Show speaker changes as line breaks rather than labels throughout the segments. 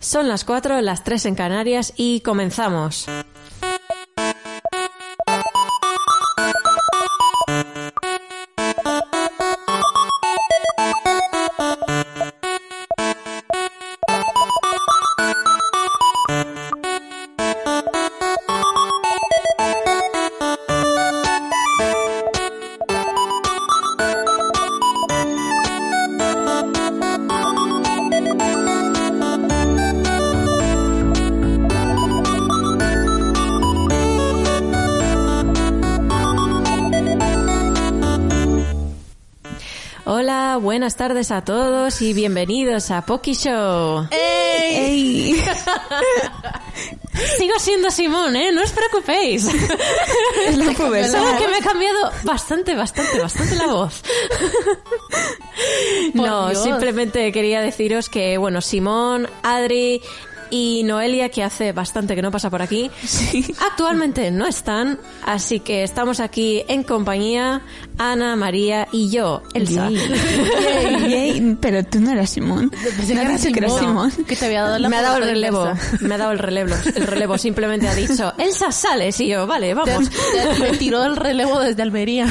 Son las 4, las 3 en Canarias y comenzamos. Tardes a todos y bienvenidos a Poki Show.
¡Ey!
Sigo siendo Simón, ¿eh? No os preocupéis.
Es la.
Solo que me he cambiado bastante, bastante, bastante la voz. No,
Dios.
simplemente quería deciros que, bueno, Simón, Adri y Noelia, que hace bastante que no pasa por aquí, actualmente no están, así que estamos aquí en compañía, Ana, María y yo, Elsa.
Yay, yay. Pero tú no eras Simón.
Pensé
No
que
que eras
Simón. Que te había dado la
Me ha dado el relevo, me ha dado el relevo, el relevo, simplemente ha dicho, Elsa sales y yo, vale, vamos.
Te, te tiró el relevo desde Almería.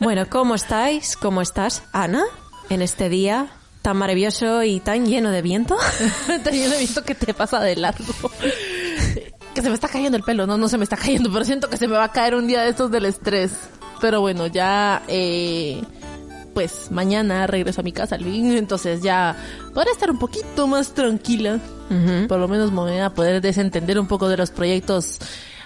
Bueno, ¿cómo estáis? ¿Cómo estás, Ana, en este día tan maravilloso y tan lleno de viento?
También he visto que te pasa de largo. Que se me está cayendo el pelo. No, no se me está cayendo, pero siento que se me va a caer un día de estos del estrés. Pero bueno, ya... Eh, pues mañana regreso a mi casa al fin, entonces ya podré estar un poquito más tranquila. Por lo menos me voy a poder desentender un poco de los proyectos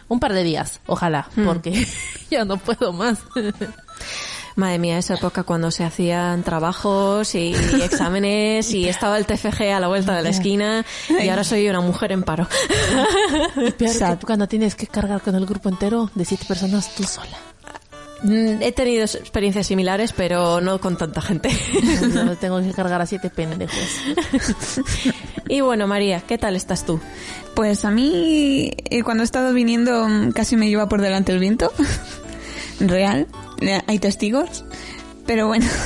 un par de días, ojalá, porque ya no puedo más.
Madre mía, esa época cuando se hacían trabajos y exámenes y estaba el TFG a la vuelta de la esquina y ahora soy una mujer en paro.
Peor
Sad.
que cuando tienes que cargar con el grupo entero de siete personas tú sola.
Mm, He tenido experiencias similares, pero no con tanta gente.
No tengo que cargar a siete pendejos.
Y bueno, María, ¿qué tal estás tú?
Pues a mí, eh, cuando he estado viniendo, mm, casi me lleva por delante el viento. Real. Eh, Hay testigos. Pero bueno.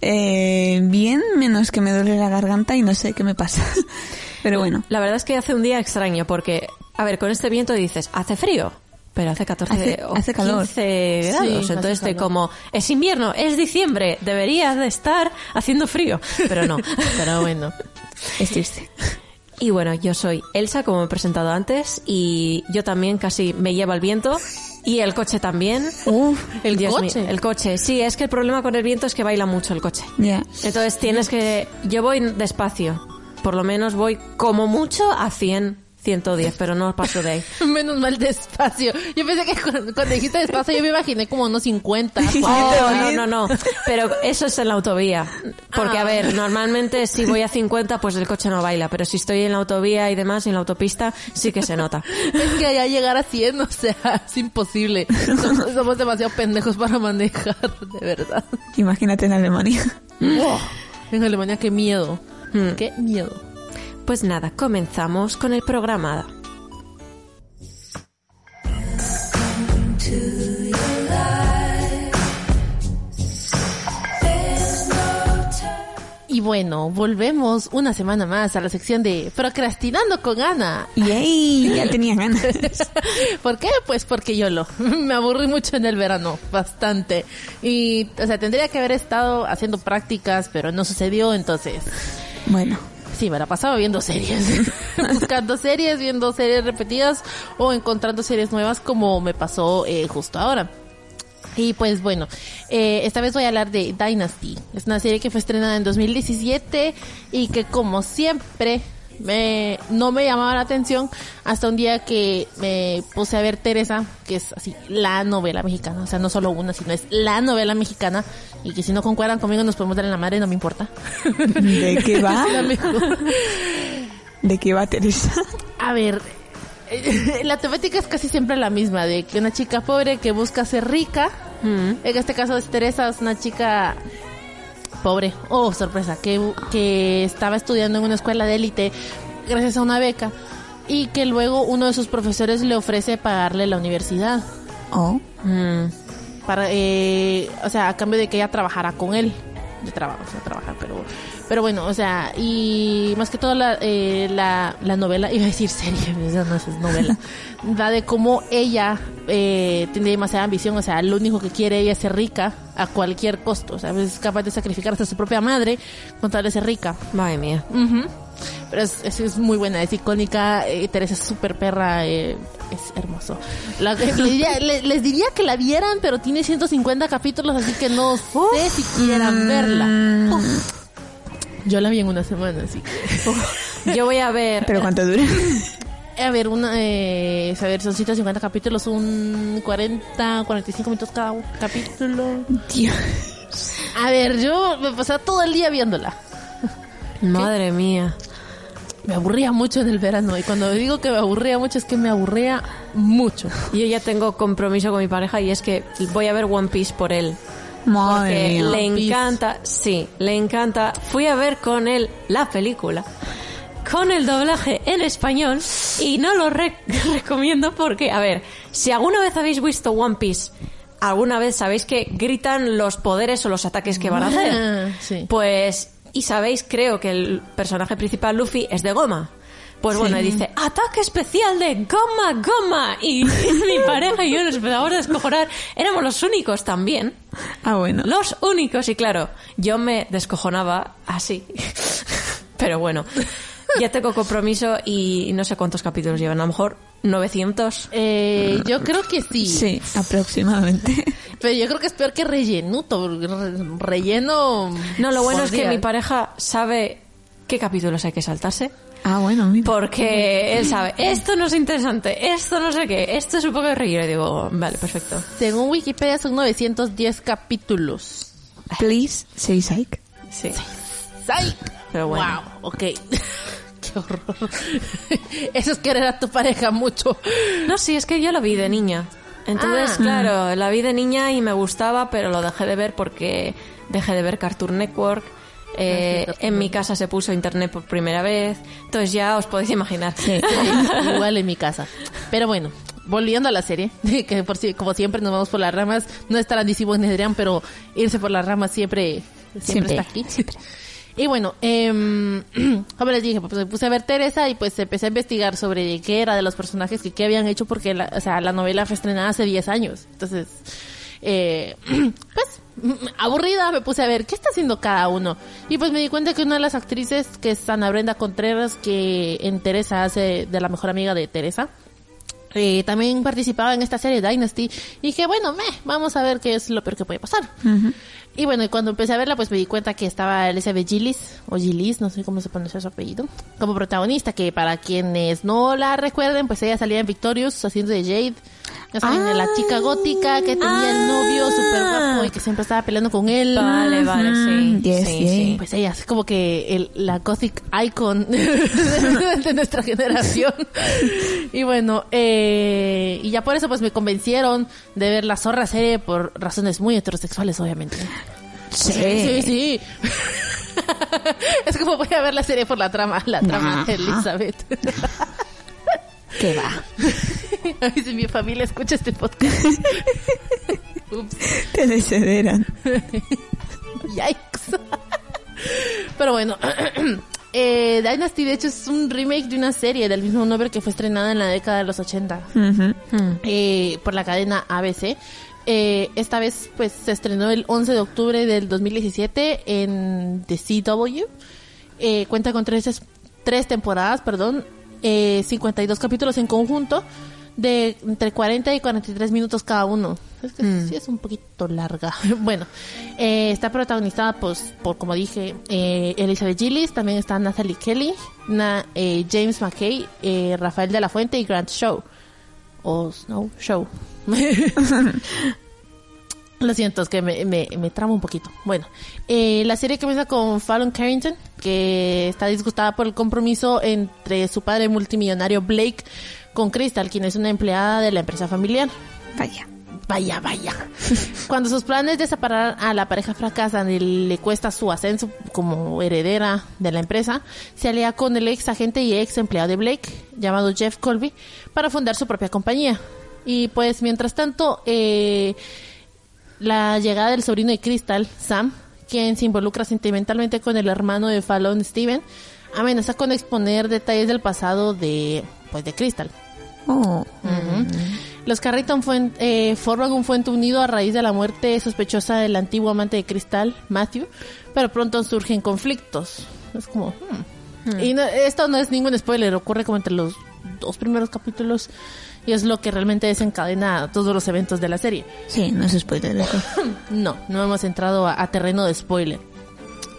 Eh, bien, menos que me duele la garganta y no sé qué me pasa. Pero bueno.
La verdad es que hace un día extraño porque, a ver, con este viento dices, hace frío, pero hace 14
Hace-
o
hace calor.
15
Sí,
grados. Entonces, estoy
calor.
como, es invierno, es diciembre, debería de estar haciendo frío, pero no.
Pero bueno.
Es triste.
Y bueno, yo soy Elsa, como he presentado antes, y yo también casi me lleva el viento. Y el coche también.
Uf,
¿El
Dios
coche?
mío, el coche. Sí, es que el problema con el viento es que baila mucho el coche. Entonces tienes que... Yo voy despacio. Por lo menos voy como mucho a 100, 110, pero no paso de ahí.
Menos mal despacio. Yo pensé que cuando, cuando dijiste despacio yo me imaginé como unos 50.
Oh, no, no, no. Pero eso es en la autovía. Porque, a
Ah.
ver, normalmente si voy a 50, pues el coche no baila. Pero si estoy en la autovía y demás, en la autopista, sí que se nota.
Es que allá llegar a 100, o sea, es imposible. Somos, somos demasiado pendejos para manejar, de verdad.
Imagínate en Alemania.
Oh, en Alemania, qué miedo.
Hmm.
Qué miedo.
Pues nada, comenzamos con el programa.
Y bueno, volvemos una semana más a la sección de Procrastinando con Ana.
Yay, ya tenía ganas.
¿Por qué? Pues porque yo lo. Me aburrí mucho en el verano, bastante. Y, o sea, tendría que haber estado haciendo prácticas, pero no sucedió, entonces.
Bueno,
Sí, me la pasaba viendo series. Buscando series, viendo series repetidas o encontrando series nuevas como me pasó eh, justo ahora. Y pues bueno, eh, esta vez voy a hablar de Dynasty. Es una serie que fue estrenada en 2017 y que como siempre me, no me llamaba la atención hasta un día que me puse a ver Teresa, que es así, la novela mexicana, o sea, no solo una, sino es la novela mexicana, y que si no concuerdan conmigo nos podemos dar en la madre, no me importa.
¿De qué va? ¿De qué va Teresa?
A ver, eh, la temática es casi siempre la misma, de que una chica pobre que busca ser rica, en este caso es Teresa, es una chica pobre, oh sorpresa, que, que estaba estudiando en una escuela de élite gracias a una beca y que luego uno de sus profesores le ofrece pagarle la universidad.
Oh.
Mm.
Para, eh, o sea, a cambio de que ella trabajara con él. De trabajo, no trabajar, pero, pero bueno, o sea, y más que todo la, eh, la, la novela, iba a decir serie, no es novela, va de cómo ella eh, tiene demasiada ambición, o sea, lo único que quiere ella es ser rica a cualquier costo, o sea, es capaz de sacrificar hasta su propia madre con tal de ser rica.
Madre mía.
Ujú. Pero es, es, es muy buena, es icónica. eh, Teresa es súper perra, eh, es hermoso. La- les, diría, le- les diría que la vieran, pero tiene 150 capítulos, así que no sé si quieran verla. Uf. Yo la vi en una semana, así que.
Yo voy a ver.
¿Pero cuánto dura?
A ver, una, eh, a ver, son 150 capítulos, un 40, 45 minutos cada capítulo.
Dios.
A ver, yo me pasaba todo el día viéndola.
Madre mía.
Me aburría mucho en el verano y cuando digo que me aburría mucho es que me aburría mucho.
Yo ya tengo compromiso con mi pareja y es que voy a ver One Piece por él.
Madre
Porque
mía.
le encanta, sí, le encanta. Fui a ver con él la película con el doblaje en español y no lo re- recomiendo porque, a ver, si alguna vez habéis visto One Piece, alguna vez sabéis que gritan los poderes o los ataques que van a hacer.
Ah, sí.
Pues, y sabéis, creo que el personaje principal, Luffy, es de goma. Pues bueno, y dice, ataque especial de goma, goma. Y mi pareja y yo nos empezamos a descojonar. Éramos los únicos también.
Ah, bueno.
Los únicos, y claro, yo me descojonaba así. Pero bueno, ya tengo compromiso y no sé cuántos capítulos llevan. A lo mejor 900.
Eh, yo creo que sí.
Sí, aproximadamente.
Pero yo creo que es peor que rellenuto. Relleno.
No, lo bueno es que mi pareja sabe qué capítulos hay que saltarse.
Ah, bueno, mira.
Porque él sabe, esto no es interesante, esto no sé qué, esto es un poco de reír. Y digo, vale, perfecto.
Según Wikipedia son 910 capítulos.
Please say psych.
Sí.
¡Ay!
Pero bueno.
Wow, ok. Qué horror. Eso es querer a tu pareja mucho.
No, sí, es que yo lo vi de niña. Entonces,
Ah.
claro, la vi de niña y me gustaba, pero lo dejé de ver porque dejé de ver Cartoon Network. Eh, en mi casa se puso internet por primera vez. Entonces ya os podéis imaginar.
Igual en mi casa. Pero bueno, volviendo a la serie, que por si, como siempre nos vamos por las ramas, no es grandísimo en Adrián, pero irse por las ramas siempre, siempre,
Siempre,
está aquí. Y bueno, em, como les dije, pues me puse a ver Teresa y pues empecé a investigar sobre qué era de los personajes que qué habían hecho porque la, o sea, la novela fue estrenada hace 10 años. Entonces, eh, pues aburrida me puse a ver qué está haciendo cada uno y pues me di cuenta que una de las actrices que es Ana Brenda Contreras que en Teresa hace de la mejor amiga de Teresa eh, también participaba en esta serie Dynasty y dije bueno meh, vamos a ver qué es lo peor que puede pasar. Y bueno y cuando empecé a verla pues me di cuenta que estaba Elizabeth Gillis o Gillis no sé cómo se pronuncia su apellido como protagonista que para quienes no la recuerden pues ella salía en Victorious haciendo de Jade ya saben, de la chica gótica que tenía el novio súper guapo y que siempre estaba peleando con él.
Vale, vale, sí.
Yes,
sí,
yes.
sí.
Pues ella es como que el, la gothic icon de nuestra generación. Y bueno, eh, y ya por eso pues me convencieron de ver la zorra serie por razones muy heterosexuales, obviamente.
Sí.
Sí, sí. es como voy a ver la serie por la trama, la trama de. Elizabeth.
¿Qué va?
Ay, si mi familia escucha este podcast. Ups.
Te desederan.
Yikes. Pero bueno, eh, Dynasty de hecho es un remake de una serie del mismo nombre que fue estrenada en la década de los 80
Ujú.
eh, por la cadena ABC. Eh, esta vez pues se estrenó el 11 de octubre del 2017 en The CW. Eh, cuenta con tres, es- tres temporadas, perdón, eh, 52 capítulos en conjunto. de entre 40 y 43 minutos cada uno. Es que
Mm.
sí es un poquito larga. bueno, eh, está protagonizada pues, por, como dije, eh, Elizabeth Gillis, también está Natalie Kelly, na- eh, James McKay, eh, Rafael de la Fuente y Grant Show. O Snow Show. Lo siento, es que me, me, me tramo un poquito. Bueno, eh, la serie comienza con Fallon Carrington, que está disgustada por el compromiso entre su padre multimillonario Blake con Crystal, quien es una empleada de la empresa familiar.
Vaya.
Vaya, vaya. Cuando sus planes de separar a la pareja fracasan y le cuesta su ascenso como heredera de la empresa, se alía con el ex agente y ex empleado de Blake, llamado Jeff Colby, para fundar su propia compañía. Y pues, mientras tanto, eh, la llegada del sobrino de Crystal, Sam, quien se involucra sentimentalmente con el hermano de Fallon, Steven, amenaza con exponer detalles del pasado de, pues, de Crystal.
Oh.
Los Carrington eh, forman un fuente unido a raíz de la muerte sospechosa del antiguo amante de Cristal, Matthew, pero pronto surgen conflictos. Es como... hmm. Y no- esto no es ningún spoiler, ocurre como entre los dos primeros capítulos y es lo que realmente desencadena todos los eventos de la serie.
Sí, no es spoiler eso.
No, no hemos entrado a, a terreno de spoiler.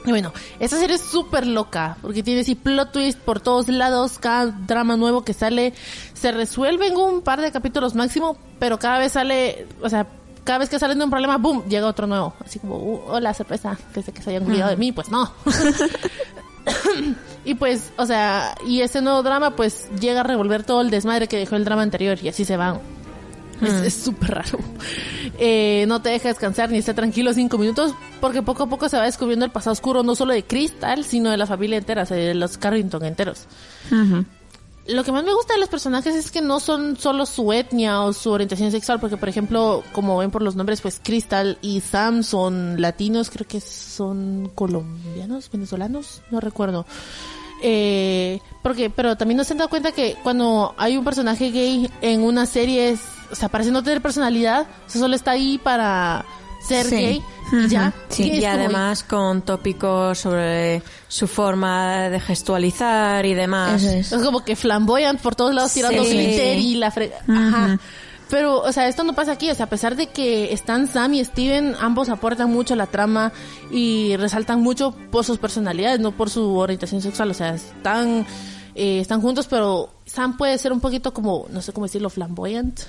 Y bueno, esta serie es súper loca, porque tiene así plot twist por todos lados, cada drama nuevo que sale se resuelve en un par de capítulos máximo, pero cada vez sale, o sea, cada vez que sale de un problema, ¡boom!, llega otro nuevo. Así como, uh, hola, sorpresa, pensé que se hayan olvidado de mí, pues no. y pues, o sea, y ese nuevo drama pues llega a revolver todo el desmadre que dejó el drama anterior y así se van. Es- Es súper raro. Eh, no te deja descansar ni estar tranquilo cinco minutos porque poco a poco se va descubriendo el pasado oscuro no solo de Crystal, sino de la familia entera, o sea, de los Carrington enteros. Lo que más me gusta de los personajes es que no son solo su etnia o su orientación sexual, porque por ejemplo, como ven por los nombres, pues Crystal y Sam son latinos, creo que son colombianos, venezolanos, no recuerdo. Eh, porque, pero también nos han dado cuenta que cuando hay un personaje gay en una serie, es, o sea, parece no tener personalidad, o sea, solo está ahí para ser
Sí.
gay y ya.
Sí.
Y además con tópicos sobre su forma de gestualizar y demás.
Eso es.
Es como que flamboyant por todos lados tirando
Sí.
glitter y la fre... Ajá. Pero, o sea, esto no pasa aquí. O sea, a pesar de que están Sam y Steven, ambos aportan mucho a la trama y resaltan mucho por sus personalidades, no por su orientación sexual. O sea, están, eh, están juntos, pero Sam puede ser un poquito como, no sé cómo decirlo, flamboyant.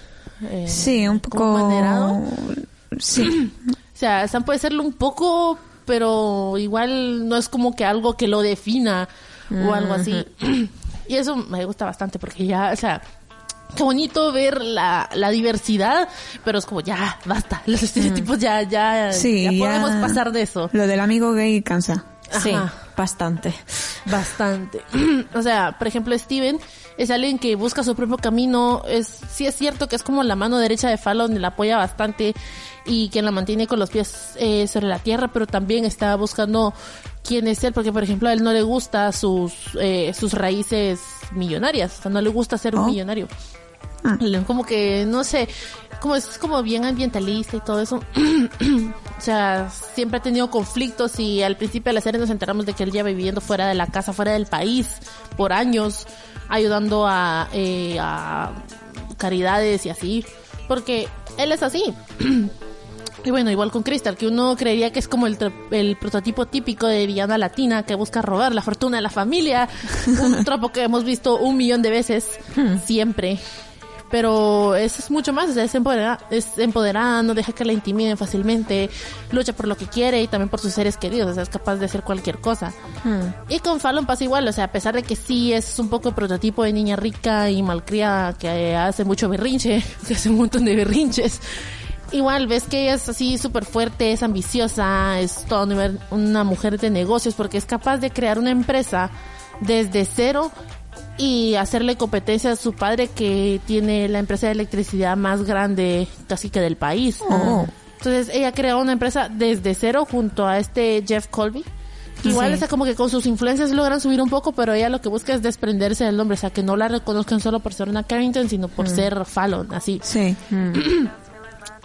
eh,
Sí, un
como
poco...
manerado.
Sí.
O sea, Sam puede serlo un poco, pero igual no es como que algo que lo defina o algo así. Y eso me gusta bastante porque ya, o sea, qué bonito ver la, la diversidad, pero es como ya, basta. Los estereotipos ya, ya,
Sí,
ya
ya-
podemos pasar de eso.
Lo del amigo gay cansa.
Sí, bastante.
Bastante. o sea, por ejemplo, Steven es alguien que busca su propio camino. Es, sí es cierto que es como la mano derecha de Fallon y la apoya bastante y que la mantiene con los pies eh, sobre la tierra, pero también está buscando quién es él, porque por ejemplo a él no le gusta sus, eh, sus raíces millonarias, o sea, no le gusta ser un
Oh.
millonario.
Ah.
Como que, no sé, como es como bien ambientalista y todo eso. o sea, siempre ha tenido conflictos y al principio de la serie nos enteramos de que él lleva viviendo fuera de la casa, fuera del país, por años, ayudando a, eh, a caridades y así. Porque él es así. Y bueno, igual con Crystal, que uno creería que es como el, el prototipo típico de villana latina que busca robar la fortuna de la familia. Un tropo que hemos visto un millón de veces, siempre. Pero eso es mucho más, o sea, es empoderada, es empoderada, no deja que la intimiden fácilmente, lucha por lo que quiere y también por sus seres queridos, o sea, es capaz de hacer cualquier cosa. Y con Fallon pasa igual, o sea, a pesar de que sí es un poco el prototipo de niña rica y malcriada que hace mucho berrinche, que hace un montón de berrinches, igual ves que ella es así súper fuerte, es ambiciosa, es toda una- una mujer de negocios porque es capaz de crear una empresa desde cero y hacerle competencia a su padre que tiene la empresa de electricidad más grande casi que del país.
Oh.
Entonces ella creó una empresa desde cero junto a este Jeff Colby. Igual
Sí.
está como que con sus influencias logran subir un poco, pero ella lo que busca es desprenderse del nombre, o sea, que no la reconozcan solo por ser una Carrington, sino por ser Fallon, así.
Sí.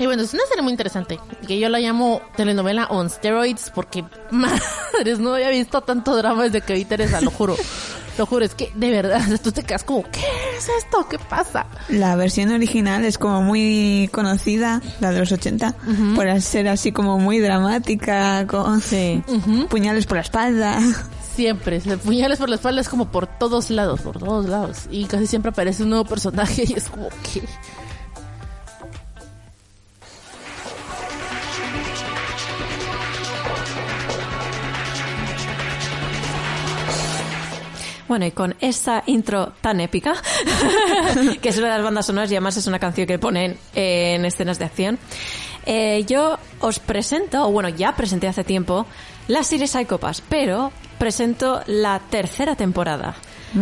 Y bueno, es una serie muy interesante, que yo la llamo telenovela on steroids porque, madres, no había visto tanto drama desde que vi Teresa, lo juro. Lo juro, es que de verdad, tú te quedas como, ¿qué es esto? ¿Qué pasa?
La versión original es como muy conocida, la de los 80, por ser así como muy dramática, con
Sí.
puñales por la espalda.
Siempre, puñales por la espalda es como por todos lados, por todos lados. Y casi siempre aparece un nuevo personaje y es como que...
Bueno, y con esta intro tan épica, que es una de las bandas sonoras y además es una canción que ponen en escenas de acción, eh, yo os presento, o bueno, ya presenté hace tiempo, la serie Psychopass, pero presento la tercera temporada.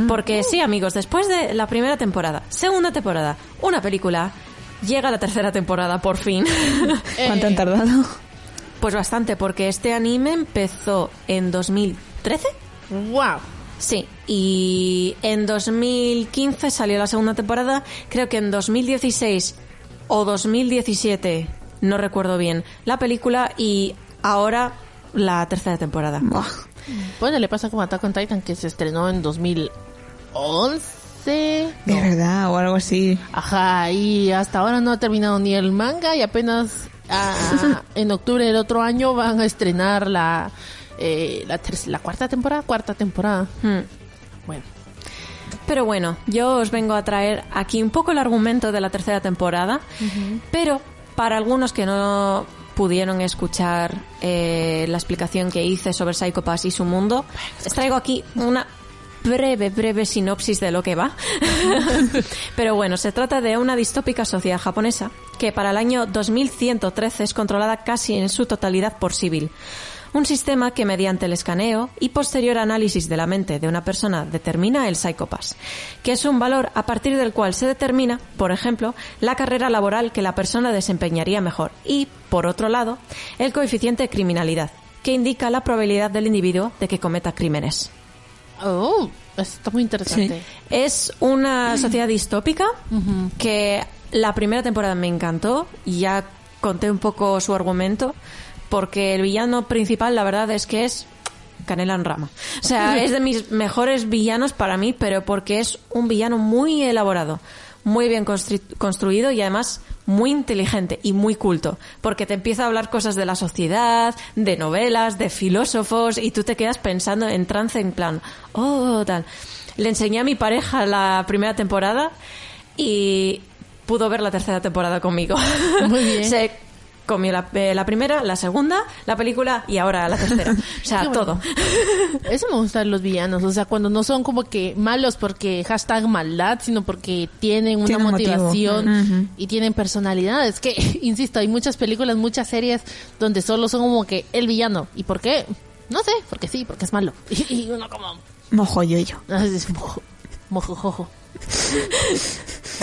Porque sí, amigos, después de la primera temporada, segunda temporada, una película, llega la tercera temporada, por fin.
¿Cuánto han
Eh,
tardado?
pues bastante, porque este anime empezó en 2013.
¡Wow!
Sí, y en 2015 salió la segunda temporada, creo que en 2016 o 2017, no recuerdo bien, la película y ahora la tercera temporada.
Buah.
Bueno, le pasa como Attack on Titan que se estrenó en 2011.
De
No.
verdad, o algo así.
Ajá, y hasta ahora no ha terminado ni el manga y apenas ah, en octubre del otro año van a estrenar la eh, la cuarta temporada, cuarta temporada.
Hmm.
Bueno,
Pero bueno, yo os vengo a traer aquí un poco el argumento de la tercera temporada, pero para algunos que no pudieron escuchar eh, la explicación que hice sobre Psycho Pass y su mundo, les traigo aquí una breve, breve sinopsis de lo que va. Pero bueno, se trata de una distópica sociedad japonesa que para el año 2113 es controlada casi en su totalidad por civil. Un sistema que mediante el escaneo y posterior análisis de la mente de una persona determina el psicopas, que es un valor a partir del cual se determina, por ejemplo, la carrera laboral que la persona desempeñaría mejor y, por otro lado, el coeficiente de criminalidad, que indica la probabilidad del individuo de que cometa crímenes.
oh, está muy interesante.
Es una sociedad distópica que la primera temporada me encantó y ya conté un poco su argumento porque el villano principal la verdad es que es canela en rama. O sea, es de mis mejores villanos para mí, pero porque es un villano muy elaborado, muy bien constru- construido y además muy inteligente y muy culto, porque te empieza a hablar cosas de la sociedad, de novelas, de filósofos y tú te quedas pensando en trance en plan, oh, tal. Le enseñé a mi pareja la primera temporada y pudo ver la tercera temporada conmigo.
Muy bien.
Se comió la, eh, la primera, la segunda, la película y ahora la tercera. O sea,
bueno.
todo.
Eso me gustan los villanos, o sea, cuando no son como que malos porque hashtag maldad, sino porque tienen una
Tienen
motivación y tienen personalidad. Es que, insisto, hay muchas películas, muchas series donde solo son como que el villano. ¿Y por qué? No sé, porque sí, porque es malo. Y, uno como...
Mojo yo yo.
ah, es mojo-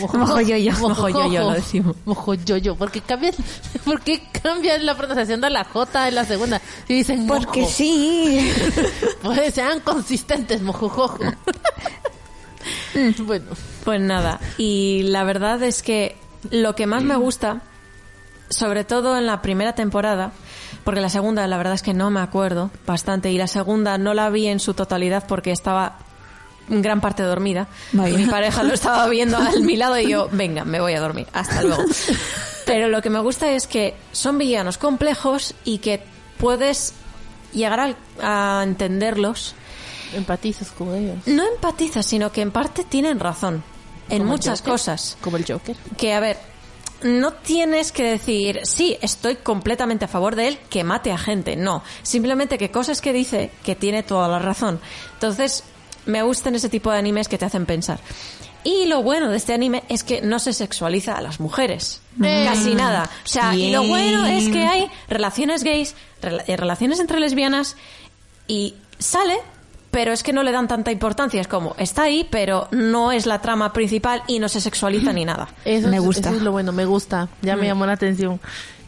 Mojojojo.
Mojoyoyo, mojoyoyo lo decimos.
Mojoyoyo, porque cambian, ¿por qué cambian la pronunciación de la J en la segunda? Y dicen
Porque
mojo.
sí.
Pues sean consistentes, mojojojo. bueno,
Pues nada, y la verdad es que lo que más me gusta, sobre todo en la primera temporada, porque la segunda la verdad es que no me acuerdo bastante, y la segunda no la vi en su totalidad porque estaba gran parte dormida.
Vaya.
Y mi pareja lo estaba viendo a mi lado y yo, venga, me voy a dormir, hasta luego. Pero lo que me gusta es que son villanos complejos y que puedes llegar al- a entenderlos
empatizas con ellos.
no empatizas, sino que en parte tienen razón en
Como
muchas
Joker.
cosas.
Como el Joker.
Que, a ver, no tienes que decir, sí, estoy completamente a favor de él, que mate a gente. No, simplemente que cosas que dice que tiene toda la razón. Entonces, me gustan ese tipo de animes que te hacen pensar. Y lo bueno de este anime es que no se sexualiza a las mujeres. Casi nada. O sea, y lo bueno es que hay relaciones gays, eh, relaciones entre lesbianas y sale, pero es que no le dan tanta importancia. Es como, está ahí, pero no es la trama principal y no se sexualiza ni nada.
Eso
Me
es-
gusta.
Eso es lo bueno, me gusta. Ya me llamó la atención.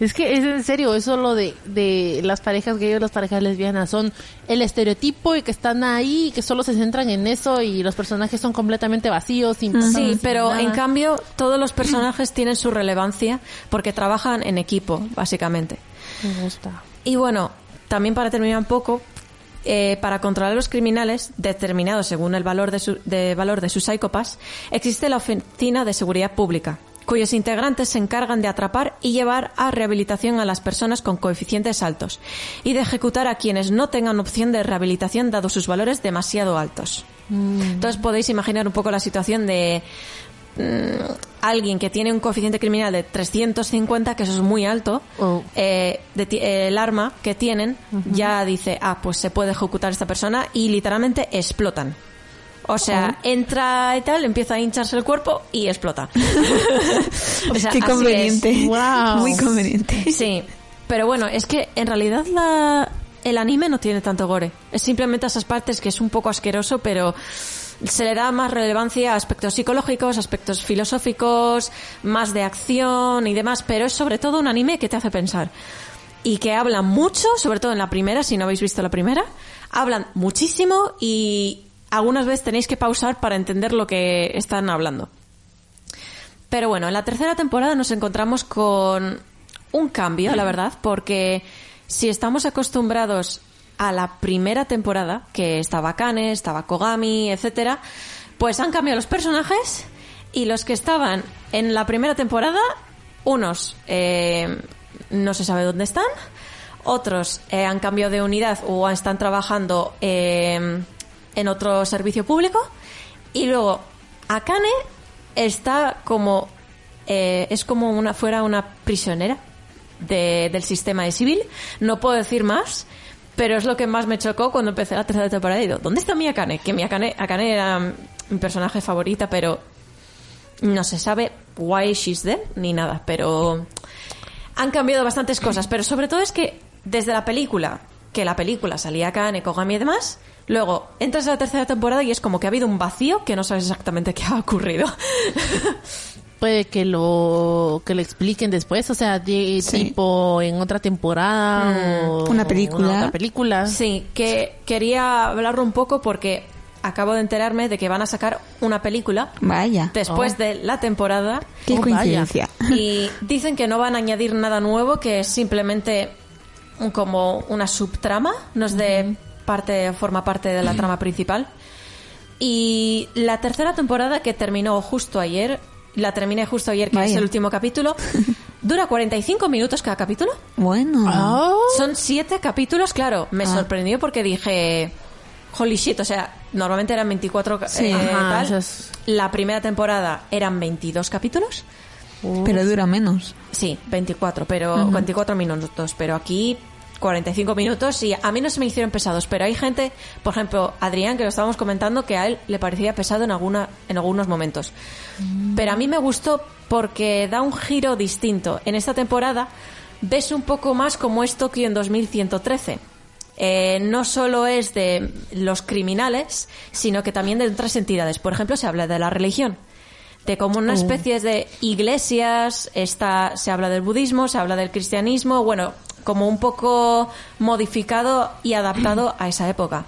Es que es en serio, eso lo de, de las parejas gays o las parejas lesbianas. Son el estereotipo y que están ahí y que solo se centran en eso y los personajes son completamente vacíos, sin
Sí,
sin
pero
nada.
en cambio todos los personajes tienen su relevancia porque trabajan en equipo, básicamente.
Me gusta.
Y bueno, también para terminar un poco, eh, para controlar a los criminales, determinados según el valor de, su, de valor de sus psicópatas, existe la Oficina de Seguridad Pública, cuyos integrantes se encargan de atrapar y llevar a rehabilitación a las personas con coeficientes altos y de ejecutar a quienes no tengan opción de rehabilitación dado sus valores demasiado altos. Entonces podéis imaginar un poco la situación de mm, alguien que tiene un coeficiente criminal de 350, que eso es muy alto,
Oh.
eh, de eh, el arma que tienen ya dice, ah, pues se puede ejecutar esta persona y literalmente explotan. O sea, entra y tal, empieza a hincharse el cuerpo y explota. O sea,
Qué conveniente.
es.
Wow.
Muy conveniente.
Sí, pero bueno, es que en realidad la, el anime no tiene tanto gore. Es simplemente esas partes que es un poco asqueroso, pero se le da más relevancia a aspectos psicológicos, aspectos filosóficos, más de acción y demás, pero es sobre todo un anime que te hace pensar. Y que habla mucho, sobre todo en la primera, si no habéis visto la primera, hablan muchísimo y algunas veces tenéis que pausar para entender lo que están hablando. Pero bueno, en la tercera temporada nos encontramos con un cambio, la verdad, porque si estamos acostumbrados a la primera temporada, que estaba Kane, estaba Kogami, etcétera, pues han cambiado los personajes y los que estaban en la primera temporada, unos eh, no se sabe dónde están, otros eh, han cambiado de unidad o están trabajando eh, en otro servicio público y luego Akane está como eh, es como una fuera una prisionera de- del sistema de civil. No puedo decir más pero es lo que más me chocó cuando empecé la tercera temporada digo ¿dónde está mi Akane? que mi Akane, Akane era mi personaje favorita pero no se sabe why she's there ni nada pero han cambiado bastantes cosas, pero sobre todo es que desde la película, que la película salía Kane, Kogami y demás, luego entras a la tercera temporada y es como que ha habido un vacío que no sabes exactamente qué ha ocurrido.
Puede que lo que lo expliquen después, o sea, de-
Sí.
tipo en otra temporada o
Una película.
una otra película.
sí, que quería hablarlo un poco porque acabo de enterarme de que van a sacar una película
Vaya.
después
Oh.
de la temporada
Qué
Oh, vaya.
coincidencia.
y dicen que no van a añadir nada nuevo, que es simplemente un- como una subtrama, no es de parte, forma parte de la trama principal. Y la tercera temporada que terminó justo ayer, la terminé justo ayer, que
Vaya.
es el último capítulo, dura 45 minutos cada capítulo.
Bueno.
Oh.
Son siete capítulos, claro. Me
Ah.
sorprendió porque dije, holy shit, o sea, normalmente eran 24
Sí.
eh,
Ajá,
tal.
eso es-
La primera temporada eran 22 capítulos.
Pero dura menos.
Sí, 24, pero 24 minutos, pero aquí 45 minutos y a mí no se me hicieron pesados, pero hay gente, por ejemplo, Adrián, que lo estábamos comentando, que a él le parecía pesado en alguna en algunos momentos. Pero a mí me gustó porque da un giro distinto. En esta temporada ves un poco más como es Tokio en 2113. Eh, no solo es de los criminales, sino que también de otras entidades. Por ejemplo, se habla de la religión de como una especie de iglesias, está, se habla del budismo, se habla del cristianismo, bueno, como un poco modificado y adaptado a esa época.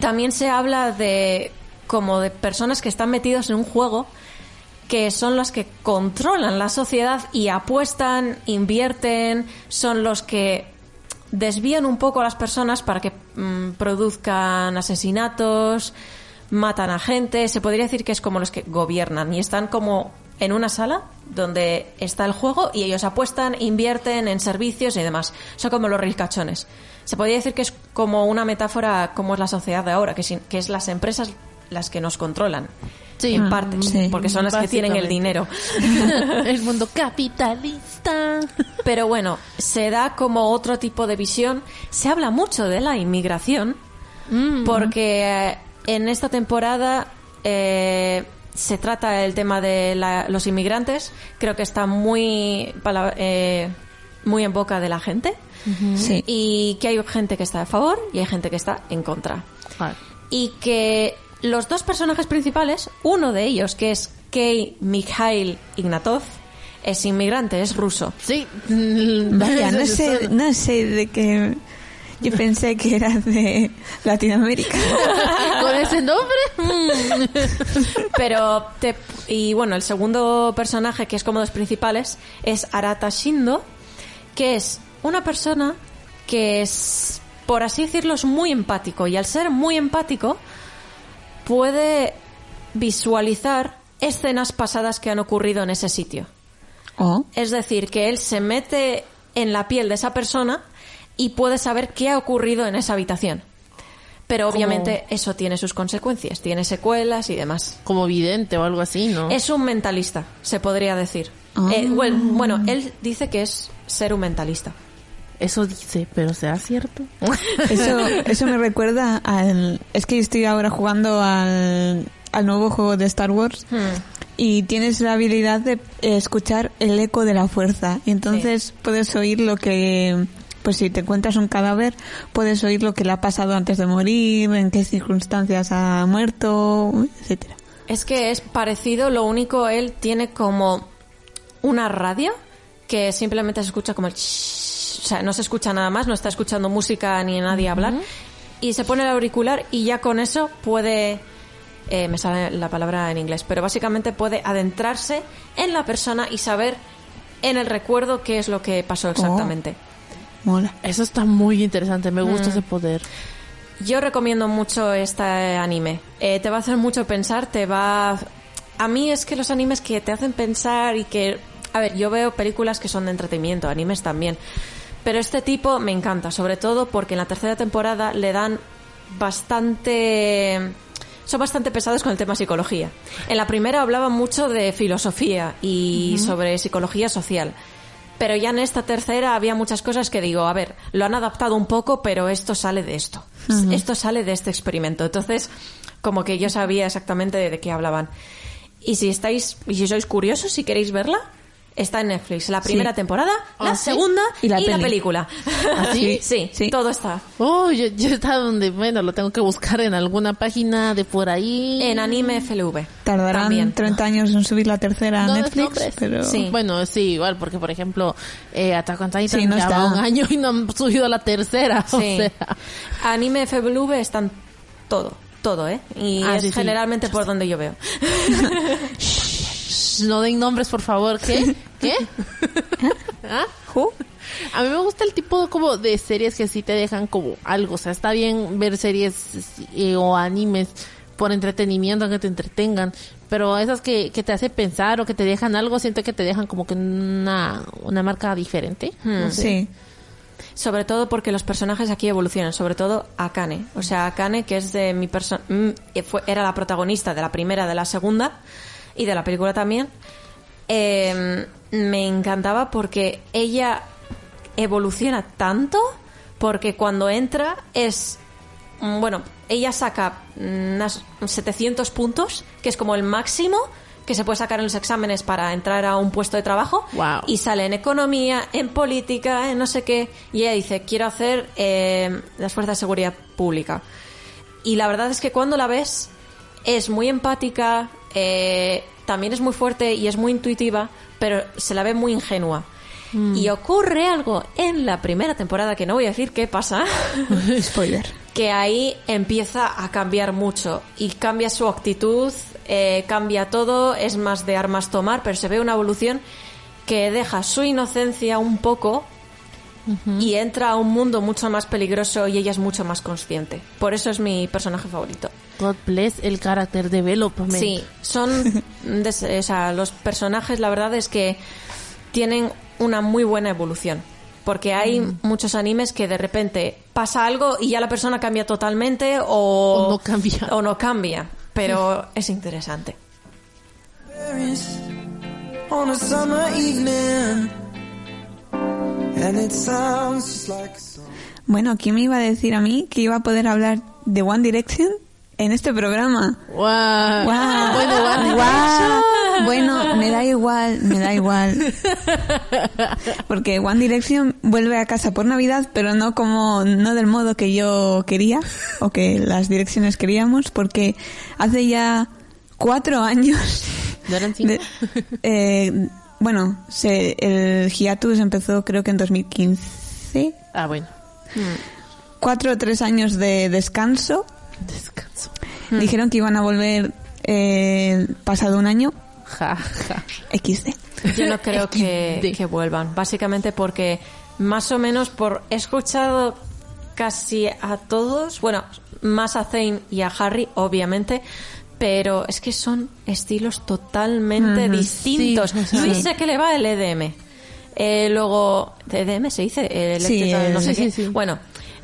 También se habla de como de personas que están metidos en un juego que son los que controlan la sociedad y apuestan, invierten, son los que desvían un poco a las personas para que mm, produzcan asesinatos, matan a gente, se podría decir que es como los que gobiernan y están como en una sala donde está el juego y ellos apuestan, invierten en servicios y demás. Son como los ricachones. Se podría decir que es como una metáfora como es la sociedad de ahora, que, sin- que es las empresas las que nos controlan.
Sí.
en parte,
sí.
porque son las que tienen el dinero.
el mundo capitalista.
Pero bueno, se da como otro tipo de visión. Se habla mucho de la inmigración, porque eh, en esta temporada eh, se trata el tema de la- los inmigrantes. Creo que está muy, eh, muy en boca de la gente.
Sí.
Y que hay gente que está a favor y hay gente que está en contra. Y que los dos personajes principales, uno de ellos, que es Kei Mikhail Ignatov, es inmigrante, es ruso.
Sí.
Vaya, no sé, no sé de qué. Yo pensé que era de Latinoamérica.
Con ese nombre. mm.
Pero, te, y bueno, el segundo personaje, que es como los principales, es Arata Shindo, que es una persona que es por así decirlo, es muy empático. Y al ser muy empático, puede visualizar escenas pasadas que han ocurrido en ese sitio.
Oh,
Es decir, que él se mete en la piel de esa persona y puede saber qué ha ocurrido en esa habitación. Pero obviamente eso tiene sus consecuencias, tiene secuelas y demás.
Como vidente o algo así, ¿no?
Es un mentalista, se podría decir.
Ah.
Eh, bueno, él dice que es ser un mentalista.
Eso dice, pero ¿será cierto?
eso, eso me recuerda al... Es que estoy ahora jugando al, al nuevo juego de Star Wars y tienes la habilidad de escuchar el eco de la fuerza y entonces puedes oír lo que... Pues si te encuentras un cadáver, puedes oír lo que le ha pasado antes de morir, en qué circunstancias ha muerto, etcétera.
Es que es parecido, lo único, él tiene como una radio que simplemente se escucha como el... ch- O sea, no se escucha nada más, no está escuchando música ni nadie hablar. Y se pone el auricular y ya con eso puede... eh, me sale la palabra en inglés, pero básicamente puede adentrarse en la persona y saber en el recuerdo qué es lo que pasó exactamente.
Mola.
Eso está muy interesante, me gusta ese poder.
Yo recomiendo mucho este anime. Eh, te va a hacer mucho pensar, te va... A mí es que los animes que te hacen pensar y que... A ver, yo veo películas que son de entretenimiento, animes también. Pero este tipo me encanta, sobre todo porque en la tercera temporada le dan bastante... Son bastante pesados con el tema psicología. En la primera hablaban mucho de filosofía y sobre psicología social. Pero ya en esta tercera había muchas cosas que digo, a ver, lo han adaptado un poco, pero esto sale de esto. Esto sale de este experimento. Entonces, como que yo sabía exactamente de, de qué hablaban. Y si estáis, y si sois curiosos, si queréis verla, está en Netflix. La primera temporada, la
¿Ah, sí?
segunda
Y
y
la
la,
peli.
película.
¿Ah, sí?
sí,
Sí.
todo está.
Oh, yo, yo estaba donde, bueno, lo tengo que buscar en alguna página de por ahí.
En anime FLV.
Tardarán
También.
30 años en subir la tercera a
No,
Netflix, pero...
Sí.
Bueno, sí, igual, porque por ejemplo, eh, Attack on Titan
Sí, no
lleva
está.
un año y no han subido la tercera. O
Sí.
sea,
Anime FLV están todo, todo, ¿eh? Y
Ah,
es
sí, sí.
generalmente por donde yo veo.
Shh, no den nombres, por favor. ¿Qué? ¿Qué? ¿Ah?
Who?
A mí me gusta el tipo como de series que sí te dejan como algo. O sea, está bien ver series eh, o animes por entretenimiento, que te entretengan. Pero esas que, que te hacen pensar o que te dejan algo, siento que te dejan como que una, una marca diferente. No sé.
Sí.
Sobre todo porque los personajes aquí evolucionan, sobre todo Akane. O sea, Akane, que es de mi persona, era la protagonista de la primera, de la segunda y de la película también. eh, me encantaba porque ella evoluciona tanto porque cuando entra es mm, bueno, ella saca unas 700 puntos, que es como el máximo que se puede sacar en los exámenes para entrar a un puesto de trabajo
Wow.
y sale en economía, en política, en no sé qué, y ella dice, quiero hacer eh, las fuerzas de seguridad pública. Y la verdad es que cuando la ves, es muy empática, eh, también es muy fuerte y es muy intuitiva, pero se la ve muy ingenua. Y ocurre algo en la primera temporada, que no voy a decir qué pasa,
Spoiler.
que ahí empieza a cambiar mucho y cambia su actitud, eh, cambia todo, es más de armas tomar, pero se ve una evolución que deja su inocencia un poco y entra a un mundo mucho más peligroso y ella es mucho más consciente. Por eso es mi personaje favorito.
God bless el character development.
Sí, son o sea, los personajes, la verdad es que tienen una muy buena evolución. Porque hay muchos animes que de repente pasa algo y ya la persona cambia totalmente o,
O no cambia.
O no cambia. Pero es interesante.
Bueno, ¿quién me iba a decir a mí que iba a poder hablar de One Direction en este programa?
Guau.
¡Guau!
Bueno,
¡Guau! Bueno, me da igual, me da igual. Porque One Direction vuelve a casa por Navidad, pero no como, no del modo que yo quería, o que las direcciones queríamos, porque hace ya cuatro años.
¿No eran cinco?
de- eh, bueno, se, el hiatus empezó creo que en 2015.
Ah, bueno.
Cuatro o tres años de descanso.
Descanso.
Dijeron que iban a volver eh, pasado un año.
Ja, ja.
XD.
Yo no creo que, que vuelvan. Básicamente porque más o menos por he escuchado casi a todos, bueno, más a Zane y a Harry, obviamente, pero es que son estilos totalmente distintos.
Sí, sí.
Luis sé que le va el EDM. Eh, luego, ¿EDM se dice? Eh,
Sí,
electrical, no
el-
sé
sí,
qué. Bueno,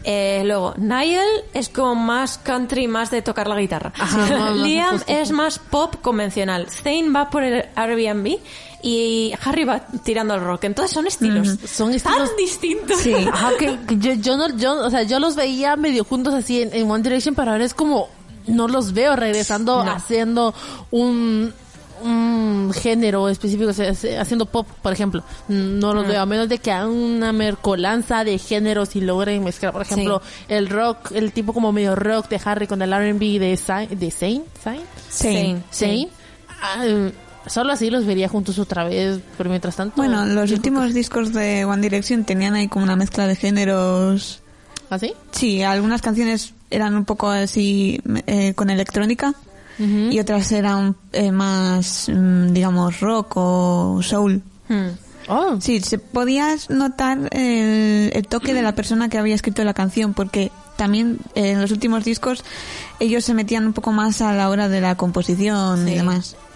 eh, luego, Niall es como más country, más de tocar la guitarra.
Ajá,
Liam es más pop convencional. Zane va por el Airbnb y Harry va tirando al rock. Entonces son estilos
Son estilos
tan distintos.
Sí.
Ajá, que, que yo, yo no, yo, o sea, yo los veía medio juntos así en, en One Direction, pero ahora es como, no los veo regresando
No.
haciendo un, un género específico, o sea, hace- haciendo pop, por ejemplo. No los veo, a menos de que hagan una mercolanza de géneros y logren mezclar, por ejemplo, el rock, el tipo como medio rock de Harry con el R&B de, de Zayn, Zayn,
Sí.
Zayn. Ah, eh, Solo así los vería juntos otra vez, pero mientras tanto...
Bueno, los últimos discos de One Direction tenían ahí como una mezcla de géneros.
¿Así?
Sí, algunas canciones eran un poco así eh, con electrónica y otras eran eh, más, mm, digamos, rock o soul.
Hmm.
Oh,
Sí, se podía notar el, el toque de la persona que había escrito la canción, porque también eh, en los últimos discos ellos se metían un poco más a la hora de la composición y demás.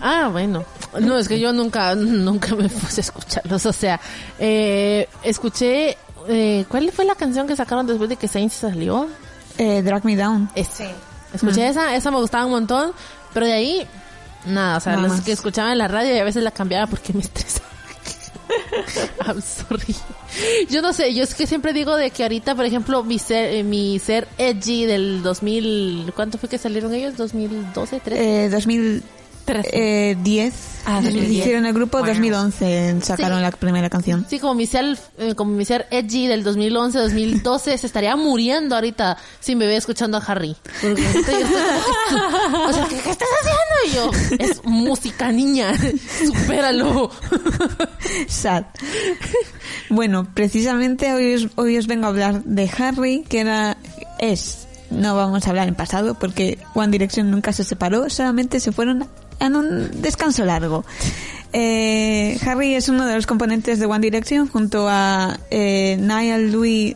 Ah, bueno. No, es que yo nunca, nunca me puse a escucharlos. O sea, eh, escuché, eh, ¿cuál fue la canción que sacaron después de que Sainz salió?
Eh, Drag Me Down.
Ese. Escuché esa, esa me gustaba un montón, pero de ahí, nada, o sea,
Nada
las
más.
que escuchaba en la radio y a veces la cambiaba porque me estresaba. I'm sorry. Yo no sé, yo es que siempre digo de que ahorita, por ejemplo, mi ser, eh, mi ser edgy del 2000, ¿cuánto fue que salieron ellos? ¿2012, 13?
Eh, 2010.
Ah, 2010.
Hicieron el grupo
Bueno.
2011, sacaron
Sí.
la primera canción.
Sí, como mi ser, eh, como mi ser edgy del 2011, 2012, se estaría muriendo ahorita sin ve escuchando a Harry. Porque ahorita yo estoy como, o sea, ¿qué, qué estás haciendo? Y yo, es música, niña, supéralo.
Sad. Bueno, precisamente hoy os, hoy os vengo a hablar de Harry, que era, es, no vamos a hablar en pasado porque One Direction nunca se separó, solamente se fueron en un descanso largo. Eh, Harry es uno de los componentes de One Direction junto a eh, Niall, Louis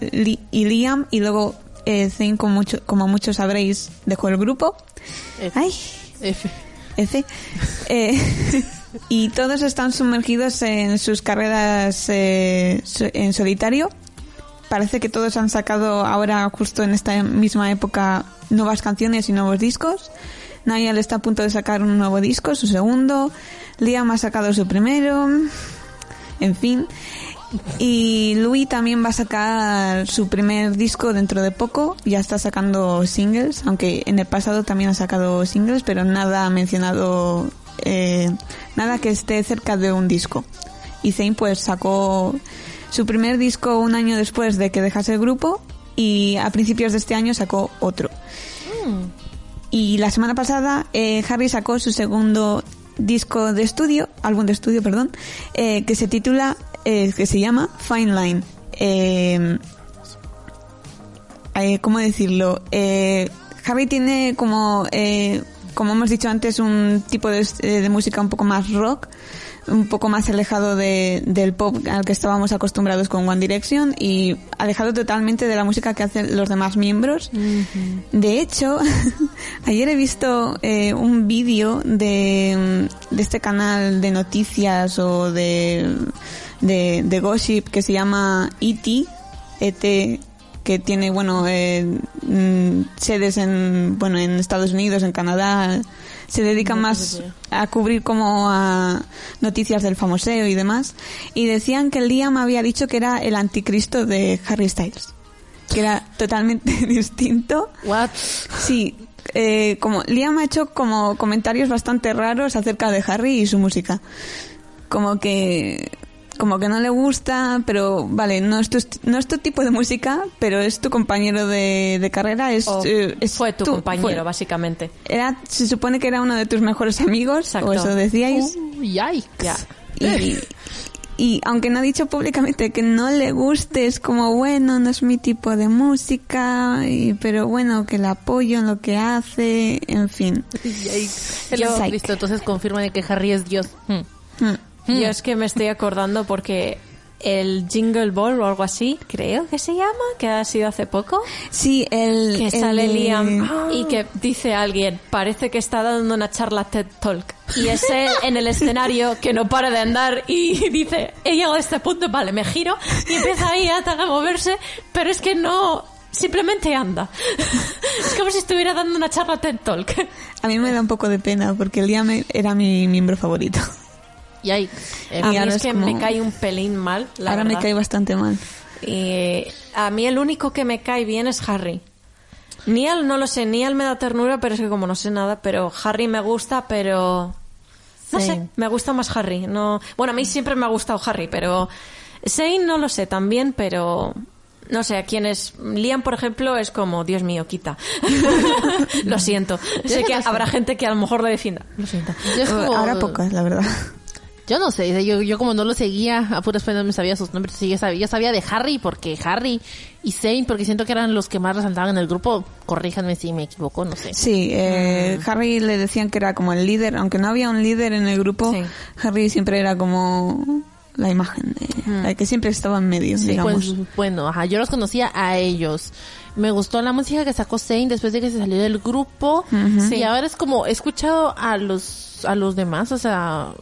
y Liam y luego eh, Zayn, como, mucho, como muchos sabréis, dejó el grupo.
F.
Ay,
F.
F. Eh, y todos están sumergidos en sus carreras eh, en solitario. Parece que todos han sacado ahora, justo en esta misma época, nuevas canciones y nuevos discos. Niall está a punto de sacar un nuevo disco, su segundo. Liam ha sacado su primero. En fin. Y Louis también va a sacar su primer disco dentro de poco. Ya está sacando singles, aunque en el pasado también ha sacado singles, pero nada ha mencionado, eh, nada que esté cerca de un disco. Y Zayn pues sacó su primer disco un año después de que dejase el grupo y a principios de este año sacó otro. Y la semana pasada eh, Harry sacó su segundo disco de estudio, álbum de estudio, perdón, eh, que se titula, eh, que se llama Fine Line. Eh, eh, ¿Cómo decirlo? Eh, Harry tiene como, eh, como hemos dicho antes, un tipo de, de música un poco más rock, un poco más alejado de, del pop al que estábamos acostumbrados con One Direction y alejado totalmente de la música que hacen los demás miembros. De hecho, ayer he visto eh, un vídeo de, mm, de este canal de noticias o de, de, de gossip que se llama E.T., ET, que tiene, bueno, eh, mm, sedes en, bueno, en Estados Unidos, en Canadá. Se dedica más a cubrir como a noticias del famoseo y demás. Y decían que Liam había dicho que era el anticristo de Harry Styles. Que era totalmente distinto.
What?
Sí, eh, como Liam ha hecho como comentarios bastante raros acerca de Harry y su música. Como que como que no le gusta, pero vale, no es tu, no es tu tipo de música, pero es tu compañero de, de carrera, es, eh, es
fue tu compañero,
fue.
básicamente.
Era, se supone que era uno de tus mejores amigos,
Exacto.
o eso decíais.
Uh, yikes.
Ya.
Y, y aunque no ha dicho públicamente que no le guste, es como, bueno, no es mi tipo de música, y, pero bueno, que la apoyo en lo que hace, en fin.
Yikes. Anticristo entonces confirma de que Harry es Dios. Hmm.
Mm.
Yo es que me estoy acordando porque el Jingle Ball o algo así, creo que se llama, que ha sido hace poco.
Sí, el...
Que
el
sale Liam y que dice alguien, parece que está dando una charla TED Talk. Y es él en el escenario que no para de andar y dice, he llegado a este punto, vale, me giro y empieza ahí a, a moverse, pero es que no, simplemente anda. Es como si estuviera dando una charla TED Talk.
A mí me da un poco de pena porque Liam era mi miembro favorito.
Y ahí, eh,
A mí es
es
que
como-
me cae un pelín mal, la
Ahora me cae bastante mal.
Y a mí el único que me cae bien es Harry. Niall no lo sé, Niall me da ternura, pero es que como no sé nada, pero Harry me gusta, pero no
Sí.
sé, me gusta más Harry. No, bueno, a mí siempre me ha gustado Harry, pero Zane no lo sé también, pero no sé, a quienes Liam, por ejemplo, es como, Dios mío, quita. lo siento. Sé que habrá gente que a lo mejor le defienda. Lo siento.
yo es como-
Ahora pocas, la verdad.
Yo no sé, yo, yo como no lo seguía, a puras penas no me sabía sus nombres, sí, yo sabía, yo sabía de Harry porque Harry y Zane, porque siento que eran los que más resaltaban en el grupo, corríjanme si me equivoco, no sé.
Sí, eh, Harry le decían que era como el líder, aunque no había un líder en el grupo,
Sí.
Harry siempre era como la imagen, de, el que siempre estaba en medio, digamos.
Pues bueno, ajá, yo los conocía a ellos. Me gustó la música que sacó Zane después de que se salió del grupo. Y ahora es como, he escuchado a los, a los demás, o sea,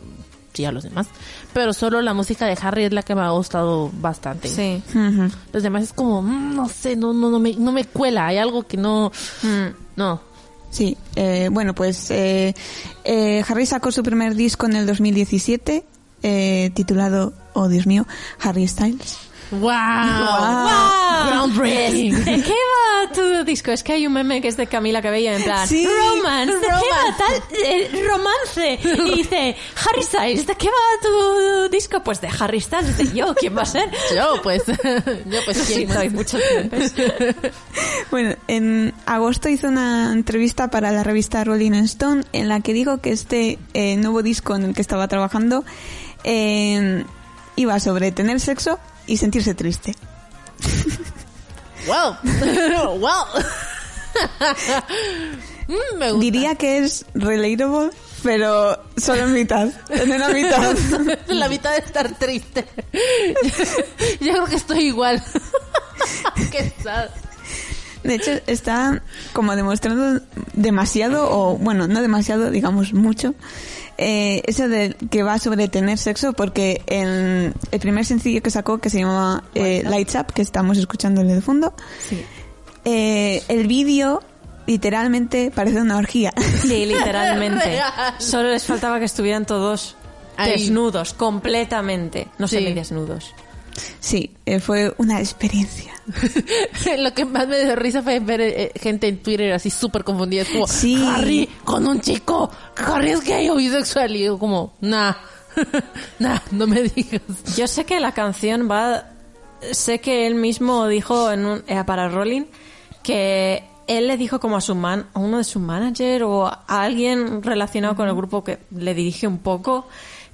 sí, a los demás. Pero solo la música de Harry es la que me ha gustado bastante.
Sí.
Ujú.
Los demás es como, mm, no sé, no, no, no me, no me cuela. Hay algo que no, no.
Sí, eh, bueno, pues eh, eh, Harry sacó su primer disco en el 2017, eh, titulado, oh Dios mío, Harry Styles.
¡Wow!
¡Wow!
Groundbreaking.
¿De qué tu disco? Es que hay un meme que es de Camila Cabello en plan
Sí,
romance, ¿de qué va tal? Eh, romance? Y dice Harry Styles, ¿de qué va tu disco? Pues de Harry Styles, de yo, ¿quién va a ser?
Yo, pues, yo, pues,
muchos memes.
Bueno, en agosto hizo una entrevista para la revista Rolling Stone en la que dijo que este eh, nuevo disco en el que estaba trabajando eh, iba sobre tener sexo y sentirse triste.
Wow. wow. Mm, me gusta.
Diría que es relatable, pero solo en mitad, en una mitad.
la mitad de estar triste. Yo creo que estoy igual. Qué sad.
De hecho, está como demostrando demasiado, o bueno, no demasiado, digamos mucho, eh, eso de que va sobre tener sexo, porque en el primer sencillo que sacó, que se llama eh, Lights Up, que estamos escuchando de fondo, eh, el vídeo literalmente parece una orgía.
Sí, literalmente. Solo les faltaba que estuvieran todos
Ahí.
desnudos, completamente. No sé,
Sí.
desnudos.
sí, eh, fue una experiencia.
Lo que más me dio risa fue ver eh, gente en Twitter así súper confundida. Es como,
Sí.
Harry con un chico. Harry es gay o bisexual. Y yo como, nah. nah, no me digas.
Yo sé que la canción va. Sé que él mismo dijo en un- eh, para Rolling que él le dijo como a su man, a uno de su manager o a alguien relacionado con el grupo que le dirige un poco